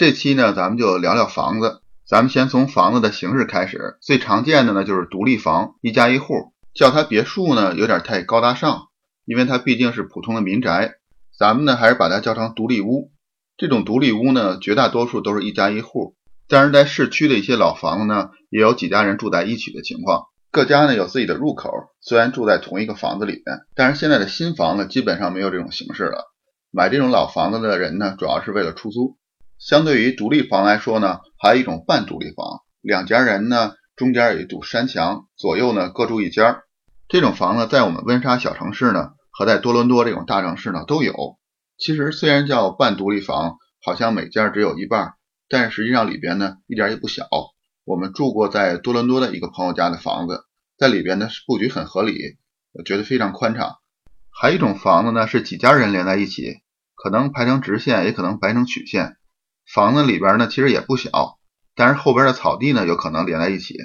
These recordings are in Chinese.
这期呢，咱们就聊聊房子。咱们先从房子的形式开始，最常见的呢就是独立房，一家一户。叫它别墅呢，有点太高大上，因为它毕竟是普通的民宅。咱们呢，还是把它叫成独立屋。这种独立屋呢，绝大多数都是一家一户。但是在市区的一些老房子呢，也有几家人住在一起的情况。各家呢有自己的入口，虽然住在同一个房子里面，但是现在的新房子基本上没有这种形式了。买这种老房子的人呢，主要是为了出租。相对于独立房来说呢，还有一种半独立房，两家人呢中间有一堵山墙，左右呢各住一间。这种房子在我们温莎小城市呢，和在多伦多这种大城市呢都有。其实虽然叫半独立房，好像每间只有一半，但是实际上里边呢一点也不小。我们住过在多伦多的一个朋友家的房子，在里边呢布局很合理，我觉得非常宽敞。还有一种房子呢是几家人连在一起，可能排成直线，也可能排成曲线。房子里边呢，其实也不小，但是后边的草地呢，有可能连在一起。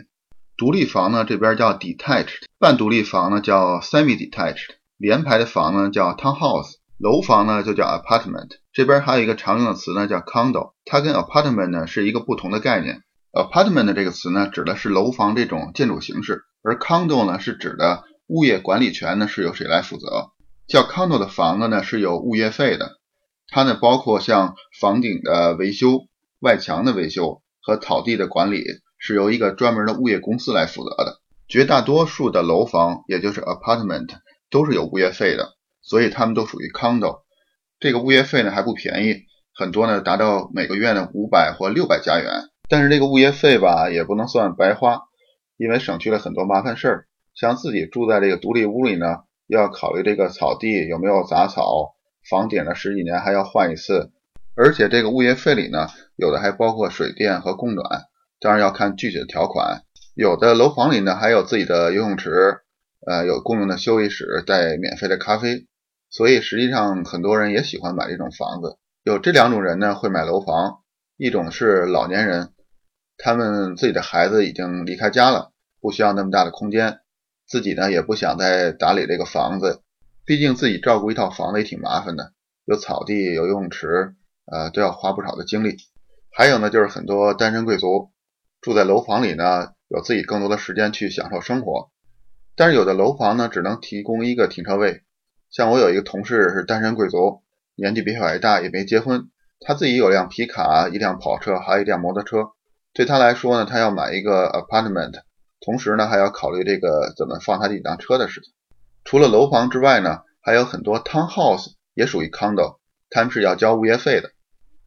独立房呢，这边叫 detached，半独立房呢叫 semi-detached，连排的房呢叫 townhouse，楼房呢就叫 apartment。这边还有一个常用的词呢叫 condo，它跟 apartment 呢是一个不同的概念。apartment 这个词呢指的是楼房这种建筑形式，而 condo 呢是指的物业管理权呢是由谁来负责？叫 condo 的房子呢是有物业费的。它呢包括像房顶的维修、外墙的维修和草地的管理，是由一个专门的物业公司来负责的。绝大多数的楼房，也就是 apartment，都是有物业费的，所以它们都属于 condo。这个物业费呢还不便宜，很多呢达到每个月呢五百或六百加元。但是这个物业费吧也不能算白花，因为省去了很多麻烦事儿。像自己住在这个独立屋里呢，要考虑这个草地有没有杂草。房顶呢十几年还要换一次，而且这个物业费里呢，有的还包括水电和供暖，当然要看具体的条款。有的楼房里呢还有自己的游泳池，呃，有公用的休息室带免费的咖啡，所以实际上很多人也喜欢买这种房子。有这两种人呢会买楼房，一种是老年人，他们自己的孩子已经离开家了，不需要那么大的空间，自己呢也不想再打理这个房子。毕竟自己照顾一套房子也挺麻烦的，有草地，有游泳池，呃，都要花不少的精力。还有呢，就是很多单身贵族住在楼房里呢，有自己更多的时间去享受生活。但是有的楼房呢，只能提供一个停车位。像我有一个同事是单身贵族，年纪比我还大，也没结婚，他自己有辆皮卡，一辆跑车，还有一辆摩托车。对他来说呢，他要买一个 apartment，同时呢，还要考虑这个怎么放他这辆车的事情。除了楼房之外呢，还有很多 townhouse 也属于 condo，他们是要交物业费的。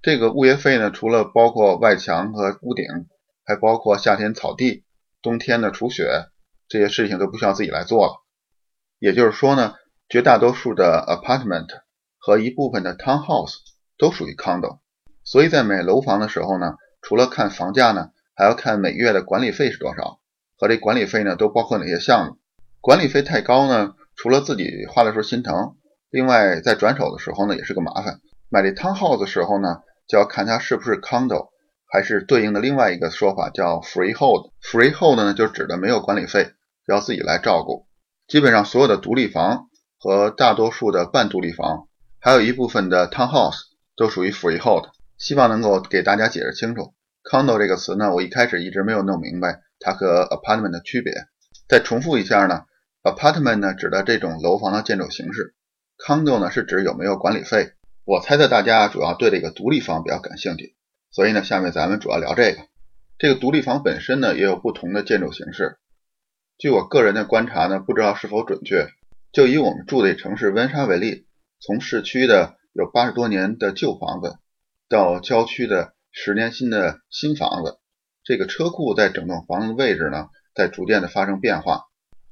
这个物业费呢，除了包括外墙和屋顶，还包括夏天草地、冬天的除雪这些事情都不需要自己来做了。也就是说呢，绝大多数的 apartment 和一部分的 townhouse 都属于 condo。所以在买楼房的时候呢，除了看房价呢，还要看每月的管理费是多少，和这管理费呢都包括哪些项目。管理费太高呢？除了自己花的时候心疼，另外在转手的时候呢也是个麻烦。买这 townhouse 的时候呢，就要看它是不是 condo，还是对应的另外一个说法叫 freehold。freehold 呢就指的没有管理费，要自己来照顾。基本上所有的独立房和大多数的半独立房，还有一部分的 townhouse 都属于 freehold。希望能够给大家解释清楚。condo 这个词呢，我一开始一直没有弄明白它和 apartment 的区别。再重复一下呢。Apartment 呢，指的这种楼房的建筑形式；Condo 呢，是指有没有管理费。我猜测大家主要对这个独立房比较感兴趣，所以呢，下面咱们主要聊这个。这个独立房本身呢，也有不同的建筑形式。据我个人的观察呢，不知道是否准确。就以我们住的城市温莎为例，从市区的有八十多年的旧房子，到郊区的十年新的新房子，这个车库在整栋房子的位置呢，在逐渐的发生变化。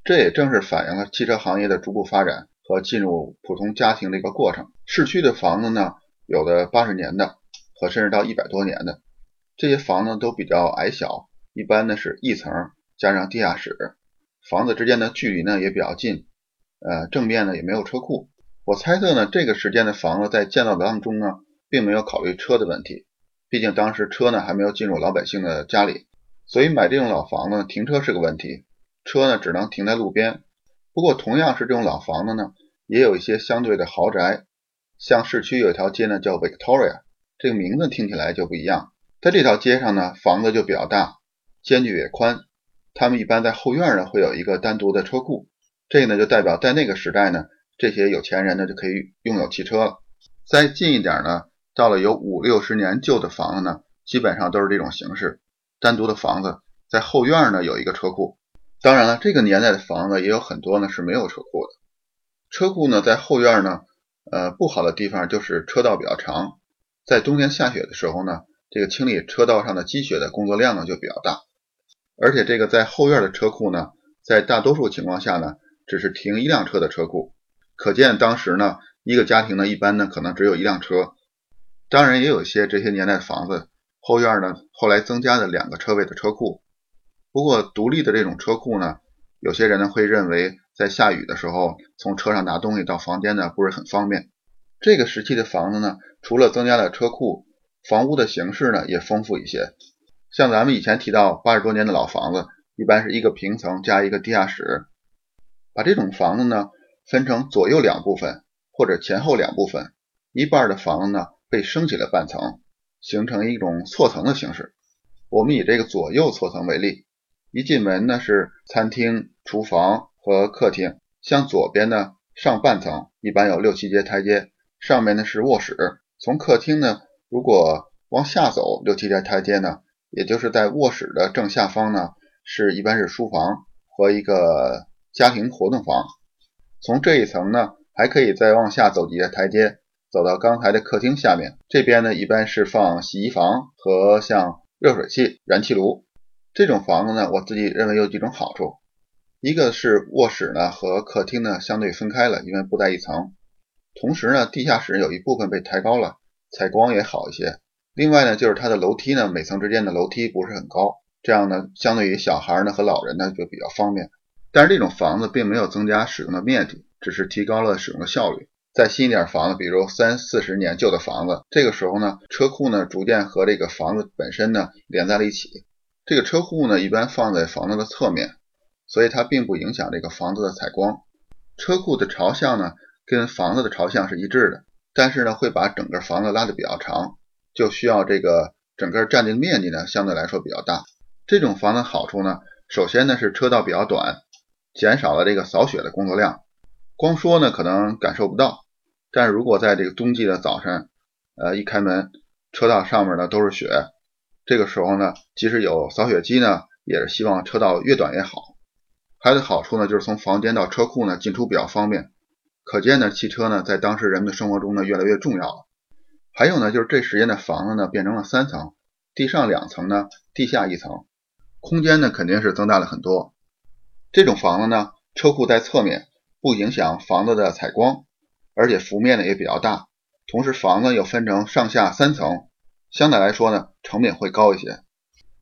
这也正是反映了汽车行业的逐步发展和进入普通家庭的一个过程。市区的房子呢，有的八十年的，和甚至到一百多年的，这些房子都比较矮小，一般呢是一层加上地下室，房子之间的距离呢也比较近，呃，正面呢也没有车库。我猜测呢，这个时间的房子在建造当中呢，并没有考虑车的问题，毕竟当时车呢还没有进入老百姓的家里，所以买这种老房子停车是个问题。车呢只能停在路边，不过同样是这种老房子呢，也有一些相对的豪宅，像市区有一条街呢叫 Victoria，这个名字听起来就不一样。在这条街上呢，房子就比较大，间距也宽。他们一般在后院呢会有一个单独的车库，这个呢就代表在那个时代呢，这些有钱人呢就可以拥有汽车了。再近一点呢，到了有五六十年旧的房子呢，基本上都是这种形式，单独的房子在后院呢有一个车库。当然了，这个年代的房子也有很多呢是没有车库的。车库呢在后院呢，呃，不好的地方就是车道比较长，在冬天下雪的时候呢，这个清理车道上的积雪的工作量呢就比较大。而且这个在后院的车库呢，在大多数情况下呢，只是停一辆车的车库，可见当时呢，一个家庭呢一般呢可能只有一辆车。当然也有些这些年代的房子后院呢，后来增加了两个车位的车库。不过，独立的这种车库呢，有些人呢会认为，在下雨的时候从车上拿东西到房间呢不是很方便。这个时期的房子呢，除了增加了车库，房屋的形式呢也丰富一些。像咱们以前提到八十多年的老房子，一般是一个平层加一个地下室。把这种房子呢分成左右两部分，或者前后两部分，一半的房子呢被升起了半层，形成一种错层的形式。我们以这个左右错层为例。一进门呢是餐厅、厨房和客厅，向左边呢上半层，一般有六七节台阶，上面呢是卧室。从客厅呢如果往下走六七节台阶呢，也就是在卧室的正下方呢是一般是书房和一个家庭活动房。从这一层呢还可以再往下走几节台阶，走到刚才的客厅下面，这边呢一般是放洗衣房和像热水器、燃气炉。这种房子呢，我自己认为有几种好处，一个是卧室呢和客厅呢相对分开了，因为不在一层。同时呢，地下室有一部分被抬高了，采光也好一些。另外呢，就是它的楼梯呢，每层之间的楼梯不是很高，这样呢，相对于小孩呢和老人呢就比较方便。但是这种房子并没有增加使用的面积，只是提高了使用的效率。再新一点房子，比如三四十年旧的房子，这个时候呢，车库呢逐渐和这个房子本身呢连在了一起。这个车库呢，一般放在房子的侧面，所以它并不影响这个房子的采光。车库的朝向呢，跟房子的朝向是一致的，但是呢，会把整个房子拉得比较长，就需要这个整个占地面积呢，相对来说比较大。这种房子好处呢，首先呢是车道比较短，减少了这个扫雪的工作量。光说呢，可能感受不到，但如果在这个冬季的早晨，呃，一开门，车道上面呢都是雪。这个时候呢，即使有扫雪机呢，也是希望车道越短越好。还有好处呢，就是从房间到车库呢进出比较方便。可见呢，汽车呢在当时人们的生活中呢越来越重要了。还有呢，就是这时间的房子呢变成了三层，地上两层呢，地下一层，空间呢肯定是增大了很多。这种房子呢，车库在侧面，不影响房子的采光，而且幅面呢也比较大。同时，房子又分成上下三层。相对来说呢，成本会高一些，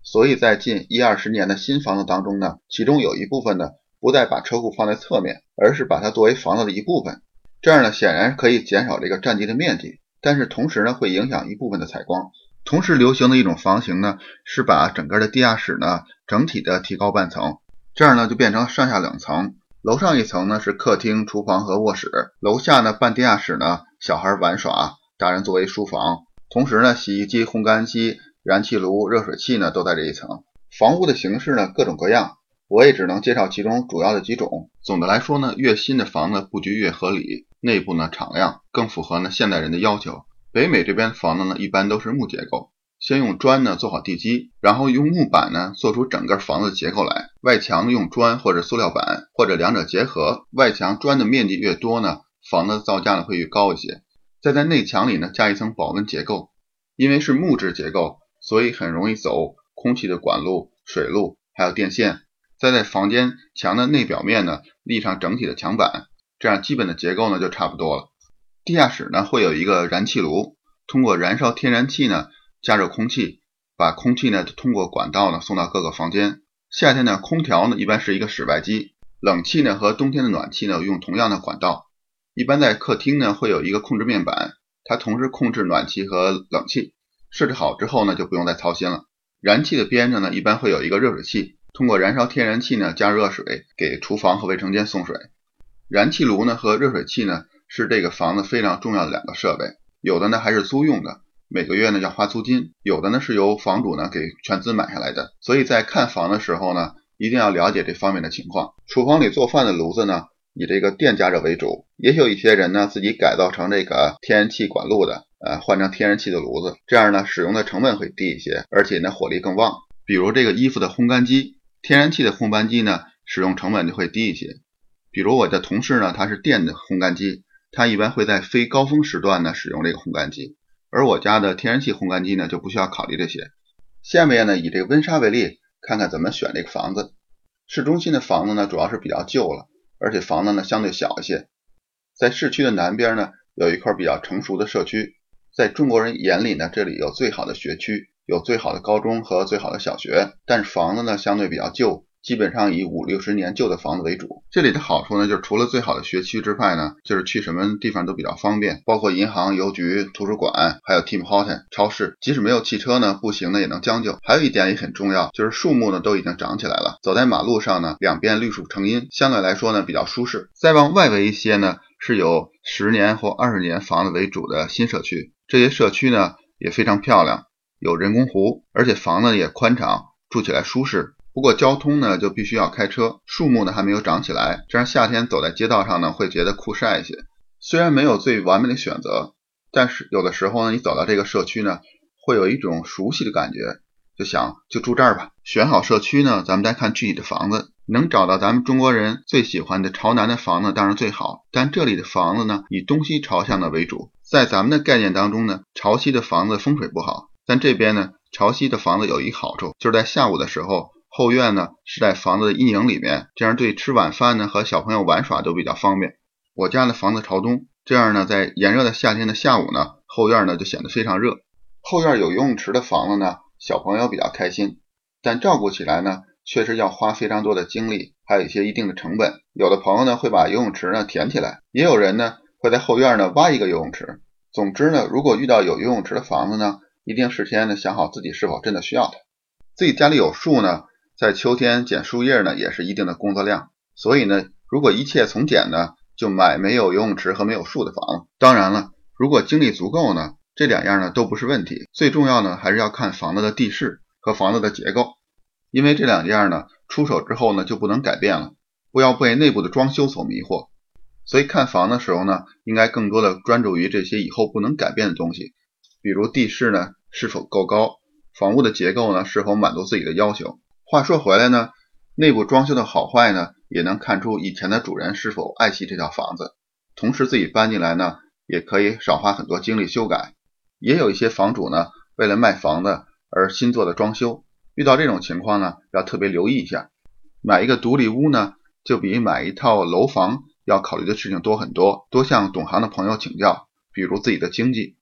所以在近一二十年的新房子当中呢，其中有一部分呢，不再把车库放在侧面，而是把它作为房子的一部分。这样呢，显然可以减少这个占地的面积，但是同时呢，会影响一部分的采光。同时流行的一种房型呢，是把整个的地下室呢，整体的提高半层，这样呢，就变成上下两层。楼上一层呢是客厅、厨房和卧室，楼下呢半地下室呢，小孩玩耍，大人作为书房。同时呢，洗衣机、烘干机、燃气炉、热水器呢都在这一层。房屋的形式呢各种各样，我也只能介绍其中主要的几种。总的来说呢，越新的房子布局越合理，内部呢敞亮，更符合呢现代人的要求。北美这边房子呢一般都是木结构，先用砖呢做好地基，然后用木板呢做出整个房子的结构来。外墙用砖或者塑料板，或者两者结合。外墙砖的面积越多呢，房子造价呢会越高一些。再在内墙里呢加一层保温结构，因为是木质结构，所以很容易走空气的管路、水路，还有电线。再在房间墙的内表面呢立上整体的墙板，这样基本的结构呢就差不多了。地下室呢会有一个燃气炉，通过燃烧天然气呢加热空气，把空气呢通过管道呢送到各个房间。夏天呢空调呢一般是一个室外机，冷气呢和冬天的暖气呢用同样的管道。一般在客厅呢会有一个控制面板，它同时控制暖气和冷气。设置好之后呢就不用再操心了。燃气的边上呢一般会有一个热水器，通过燃烧天然气呢加热水给厨房和卫生间送水。燃气炉呢和热水器呢是这个房子非常重要的两个设备，有的呢还是租用的，每个月呢要花租金，有的呢是由房主呢给全资买下来的。所以在看房的时候呢，一定要了解这方面的情况。厨房里做饭的炉子呢，以这个电加热为主，也有一些人呢自己改造成这个天然气管路的，呃，换成天然气的炉子，这样呢使用的成本会低一些，而且呢火力更旺。比如这个衣服的烘干机，天然气的烘干机呢使用成本就会低一些。比如我的同事呢，他是电的烘干机，他一般会在非高峰时段呢使用这个烘干机，而我家的天然气烘干机呢就不需要考虑这些。下面呢以这个温莎为例，看看怎么选这个房子。市中心的房子呢主要是比较旧了，而且房子呢相对小一些。在市区的南边呢有一块比较成熟的社区，在中国人眼里呢这里有最好的学区，有最好的高中和最好的小学，但是房子呢相对比较旧。基本上以五六十年旧的房子为主。这里的好处呢，就是除了最好的学区之外呢，就是去什么地方都比较方便，包括银行、邮局、图书馆，还有 Tim Horton 超市。即使没有汽车呢，步行呢也能将就。还有一点也很重要，就是树木呢都已经长起来了，走在马路上呢，两边绿树成荫，相对来说呢比较舒适。再往外围一些呢，是有十年或二十年房子为主的新社区，这些社区呢也非常漂亮，有人工湖，而且房子也宽敞，住起来舒适。不过交通呢就必须要开车，树木呢还没有长起来，这样夏天走在街道上呢会觉得酷晒一些。虽然没有最完美的选择，但是有的时候呢你走到这个社区呢，会有一种熟悉的感觉，就想就住这儿吧。选好社区呢，咱们再看具体的房子，能找到咱们中国人最喜欢的朝南的房子当然最好，但这里的房子呢以东西朝向的为主。在咱们的概念当中呢，朝西的房子风水不好，但这边呢朝西的房子有一个好处，就是在下午的时候。后院呢是在房子的阴影里面，这样对吃晚饭呢和小朋友玩耍都比较方便。我家的房子朝东，这样呢在炎热的夏天的下午呢，后院呢就显得非常热。后院有游泳池的房子呢，小朋友比较开心，但照顾起来呢确实要花非常多的精力，还有一些一定的成本。有的朋友呢会把游泳池呢填起来，也有人呢会在后院呢挖一个游泳池。总之呢，如果遇到有游泳池的房子呢，一定事先呢想好自己是否真的需要它。自己家里有树呢。在秋天捡树叶呢，也是一定的工作量。所以呢，如果一切从简呢，就买没有游泳池和没有树的房子。当然了，如果精力足够呢，这两样呢都不是问题。最重要呢，还是要看房子的地势和房子的结构，因为这两样呢，出手之后呢就不能改变了。不要被内部的装修所迷惑。所以看房的时候呢，应该更多的专注于这些以后不能改变的东西，比如地势呢是否够高，房屋的结构呢是否满足自己的要求。话说回来呢，内部装修的好坏呢，也能看出以前的主人是否爱惜这套房子。同时自己搬进来呢，也可以少花很多精力修改。也有一些房主呢，为了卖房子而新做的装修。遇到这种情况呢，要特别留意一下。买一个独立屋呢，就比买一套楼房要考虑的事情多很多。多向懂行的朋友请教，比如自己的经济。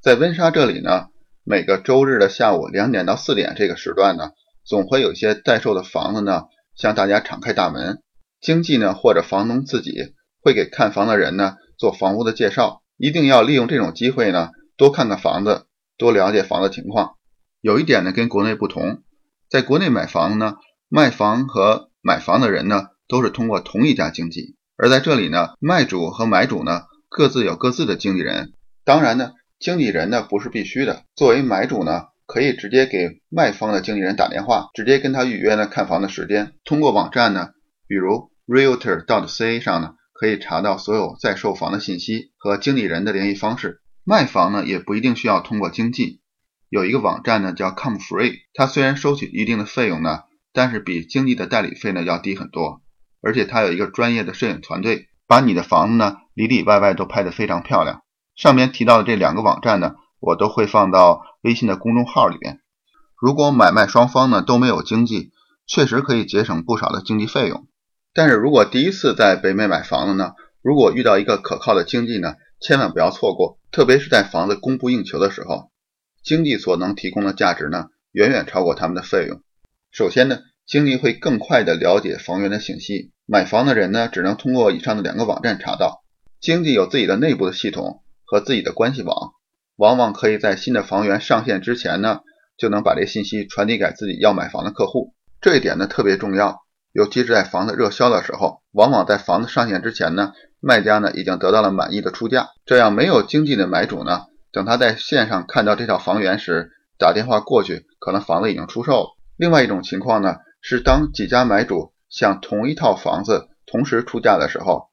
在温莎这里呢，每个周日的下午两点到四点这个时段呢。总会有一些待售的房子呢，向大家敞开大门。经纪呢或者房东自己会给看房的人呢做房屋的介绍。一定要利用这种机会呢，多看看房子，多了解房子情况。有一点呢跟国内不同，在国内买房呢，卖房和买房的人呢都是通过同一家经纪，而在这里呢，卖主和买主呢各自有各自的经纪人。当然呢，经纪人呢不是必须的。作为买主呢。可以直接给卖方的经纪人打电话，直接跟他预约呢看房的时间。通过网站呢，比如 Realtor.ca 上呢，可以查到所有在售房的信息和经纪人的联系方式。卖房呢也不一定需要通过经纪，有一个网站呢叫 ComeFree，它虽然收取一定的费用呢，但是比经纪的代理费呢要低很多，而且它有一个专业的摄影团队，把你的房子呢里里外外都拍得非常漂亮。上面提到的这两个网站呢。我都会放到微信的公众号里边。如果买卖双方呢都没有经济，确实可以节省不少的经济费用。但是如果第一次在北美买房子呢，如果遇到一个可靠的经济呢，千万不要错过。特别是在房子供不应求的时候，经济所能提供的价值呢，远远超过他们的费用。首先呢，经济会更快的了解房源的信息，买房的人呢，只能通过以上的两个网站查到。经济有自己的内部的系统和自己的关系网。往往可以在新的房源上线之前呢，就能把这信息传递给自己要买房的客户。这一点呢特别重要，尤其是在房子热销的时候，往往在房子上线之前呢，卖家呢已经得到了满意的出价，这样没有经济的买主呢，等他在线上看到这套房源时，打电话过去，可能房子已经出售了。另外一种情况呢，是当几家买主向同一套房子同时出价的时候，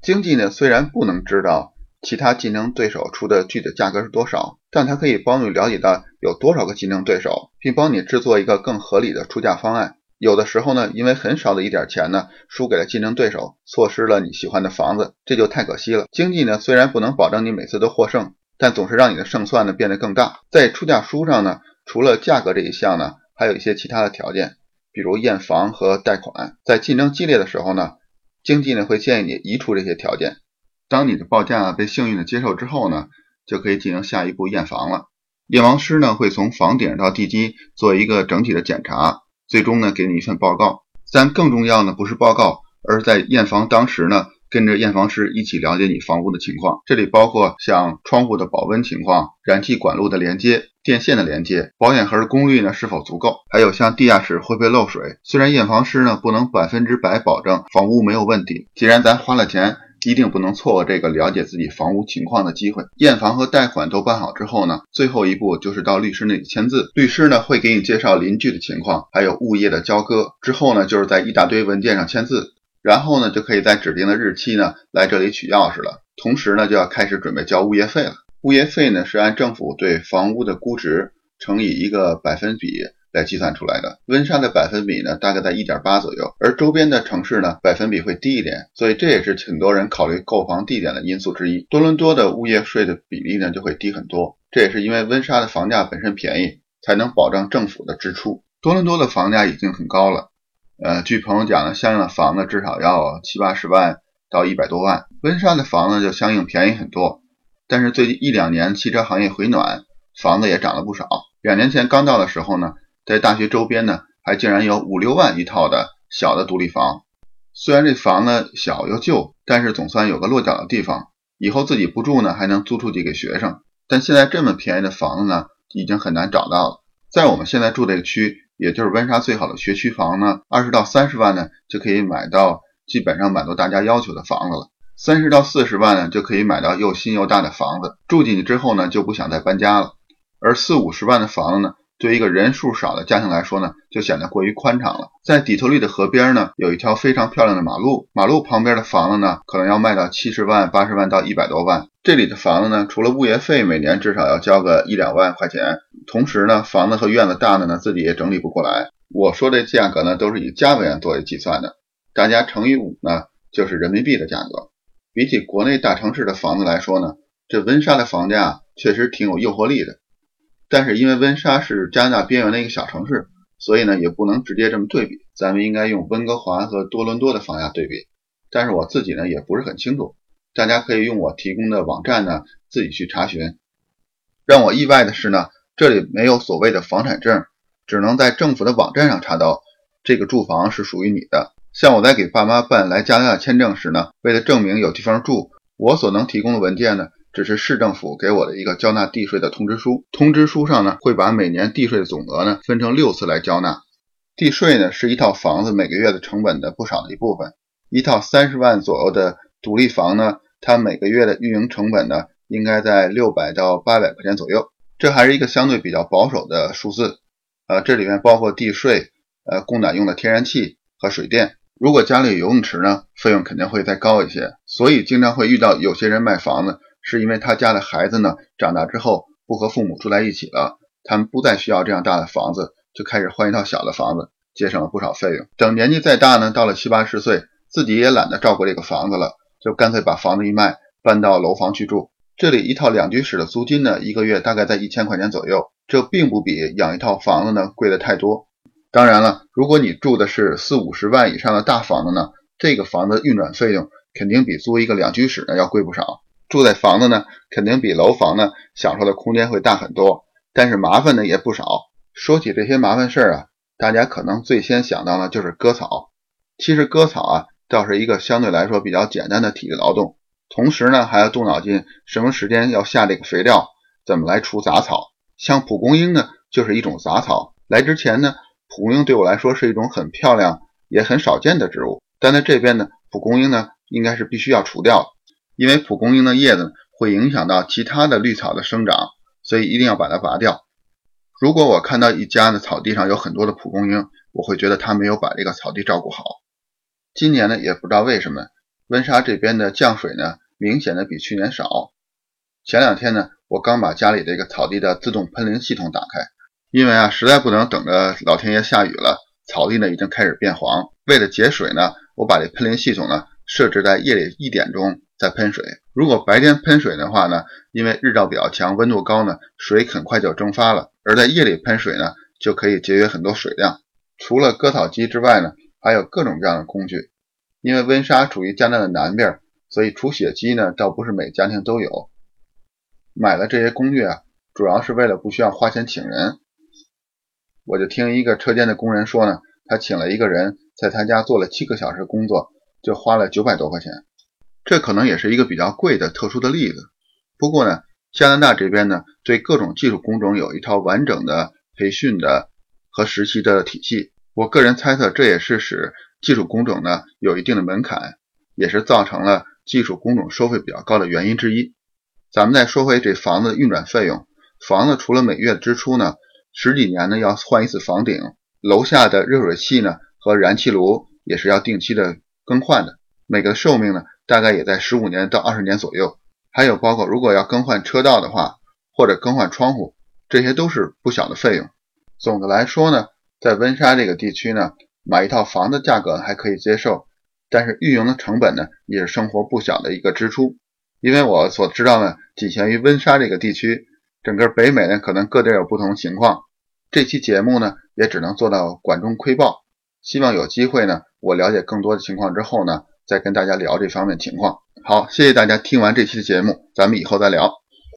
经纪呢虽然不能知道其他竞争对手出的具体价格是多少，但它可以帮你了解到有多少个竞争对手，并帮你制作一个更合理的出价方案。有的时候呢，因为很少的一点钱呢，输给了竞争对手，错失了你喜欢的房子，这就太可惜了。经济呢虽然不能保证你每次都获胜，但总是让你的胜算呢变得更大。在出价书上呢，除了价格这一项呢，还有一些其他的条件，比如验房和贷款。在竞争激烈的时候呢，经济呢会建议你移除这些条件。当你的报价被幸运的接受之后呢，就可以进行下一步验房了。验房师呢会从房顶到地基做一个整体的检查，最终呢给你一份报告。但更重要的不是报告，而是在验房当时呢，跟着验房师一起了解你房屋的情况。这里包括像窗户的保温情况、燃气管路的连接、电线的连接、保险盒的功率呢是否足够，还有像地下室会不会漏水。虽然验房师呢不能百分之百保证房屋没有问题，既然咱花了钱。一定不能错过这个了解自己房屋情况的机会。验房和贷款都办好之后呢，最后一步就是到律师那里签字。律师呢会给你介绍邻居的情况，还有物业的交割。之后呢，就是在一大堆文件上签字，然后呢就可以在指定的日期呢来这里取钥匙了。同时呢就要开始准备交物业费了。物业费呢是按政府对房屋的估值乘以一个百分比。来计算出来的温莎的百分比呢，大概在一点八左右，而周边的城市呢，百分比会低一点，所以这也是很多人考虑购房地点的因素之一。多伦多的物业税的比例呢就会低很多，这也是因为温莎的房价本身便宜，才能保障政府的支出。多伦多的房价已经很高了，呃，据朋友讲呢，相应的房子至少要七八十万到一百多万。温莎的房子就相应便宜很多，但是最近一两年汽车行业回暖，房子也涨了不少。两年前刚到的时候呢。在大学周边呢，还竟然有五六万一套的小的独立房。虽然这房子小又旧，但是总算有个落脚的地方。以后自己不住呢，还能租出去给学生。但现在这么便宜的房子呢，已经很难找到了。在我们现在住这个区，也就是温莎最好的学区房呢，二十到三十万呢，就可以买到基本上满足大家要求的房子了。三十到四十万呢，就可以买到又新又大的房子。住进去之后呢，就不想再搬家了。而四五十万的房子呢？对一个人数少的家庭来说呢，就显得过于宽敞了。在底特律的河边呢，有一条非常漂亮的马路，马路旁边的房子呢，可能要卖到七十万、八十万到一百多万。这里的房子呢，除了物业费，每年至少要交个一两万块钱。同时呢，房子和院子大的呢，自己也整理不过来。我说这价格呢，都是以加元作为计算的，大家乘以五呢，就是人民币的价格。比起国内大城市的房子来说呢，这温莎的房价确实挺有诱惑力的。但是因为温莎是加拿大边缘的一个小城市，所以呢也不能直接这么对比。咱们应该用温哥华和多伦多的房价对比。但是我自己呢也不是很清楚，大家可以用我提供的网站呢自己去查询。让我意外的是呢，这里没有所谓的房产证，只能在政府的网站上查到这个住房是属于你的。像我在给爸妈办来加拿大签证时呢，为了证明有地方住，我所能提供的文件呢。只是市政府给我的一个交纳地税的通知书，通知书上呢会把每年地税总额呢分成六次来交纳。地税呢是一套房子每个月的成本的不少的一部分。一套三十万左右的独立房呢，它每个月的运营成本呢应该在六百到八百块钱左右，这还是一个相对比较保守的数字。呃，这里面包括地税、呃供暖用的天然气和水电。如果家里有游泳池呢，费用肯定会再高一些。所以经常会遇到有些人卖房子。是因为他家的孩子呢，长大之后不和父母住在一起了，他们不再需要这样大的房子，就开始换一套小的房子，节省了不少费用。等年纪再大呢，到了七八十岁，自己也懒得照顾这个房子了，就干脆把房子一卖，搬到楼房去住。这里一套两居室的租金呢，一个月大概在一千块钱左右，这并不比养一套房子呢贵的太多。当然了，如果你住的是四五十万以上的大房子呢，这个房子运转费用肯定比租一个两居室呢要贵不少。住在房子呢，肯定比楼房呢享受的空间会大很多，但是麻烦呢也不少。说起这些麻烦事儿啊，大家可能最先想到呢就是割草。其实割草啊，倒是一个相对来说比较简单的体力劳动，同时呢还要动脑筋，什么时间要下这个肥料，怎么来除杂草。像蒲公英呢，就是一种杂草。来之前呢，蒲公英对我来说是一种很漂亮也很少见的植物，但在这边呢，蒲公英呢应该是必须要除掉。因为蒲公英的叶子会影响到其他的绿草的生长，所以一定要把它拔掉。如果我看到一家的草地上有很多的蒲公英，我会觉得他没有把这个草地照顾好。今年呢，也不知道为什么，温莎这边的降水呢，明显的比去年少。前两天呢，我刚把家里这个草地的自动喷淋系统打开，因为啊，实在不能等着老天爷下雨了，草地呢已经开始变黄。为了节水呢，我把这喷淋系统呢设置在夜里一点钟再喷水。如果白天喷水的话呢，因为日照比较强，温度高呢，水很快就蒸发了；而在夜里喷水呢，就可以节约很多水量。除了割草机之外呢，还有各种各样的工具，因为温莎处于加拿大的南边，所以除雪机呢，倒不是每家庭都有。买了这些工具啊，主要是为了不需要花钱请人。我就听一个车间的工人说呢，他请了一个人，在他家做了七个小时工作，就花了九百多块钱。这可能也是一个比较贵的特殊的例子。不过呢，加拿大这边呢，对各种技术工种有一套完整的培训的和实习的体系。我个人猜测，这也是使技术工种呢有一定的门槛，也是造成了技术工种收费比较高的原因之一。咱们再说回这房子的运转费用，房子除了每月的支出呢，十几年呢要换一次房顶，楼下的热水器呢和燃气炉也是要定期的更换的，每个寿命呢大概也在十五年到二十年左右。还有包括如果要更换车道的话，或者更换窗户，这些都是不小的费用。总的来说呢。在温莎这个地区呢，买一套房子价格还可以接受，但是运营的成本呢，也是生活不小的一个支出。因为我所知道呢，仅限于温莎这个地区，整个北美呢，可能各地有不同情况。这期节目呢，也只能做到管中窥豹。希望有机会呢，我了解更多的情况之后呢，再跟大家聊这方面情况。好，谢谢大家听完这期的节目，咱们以后再聊。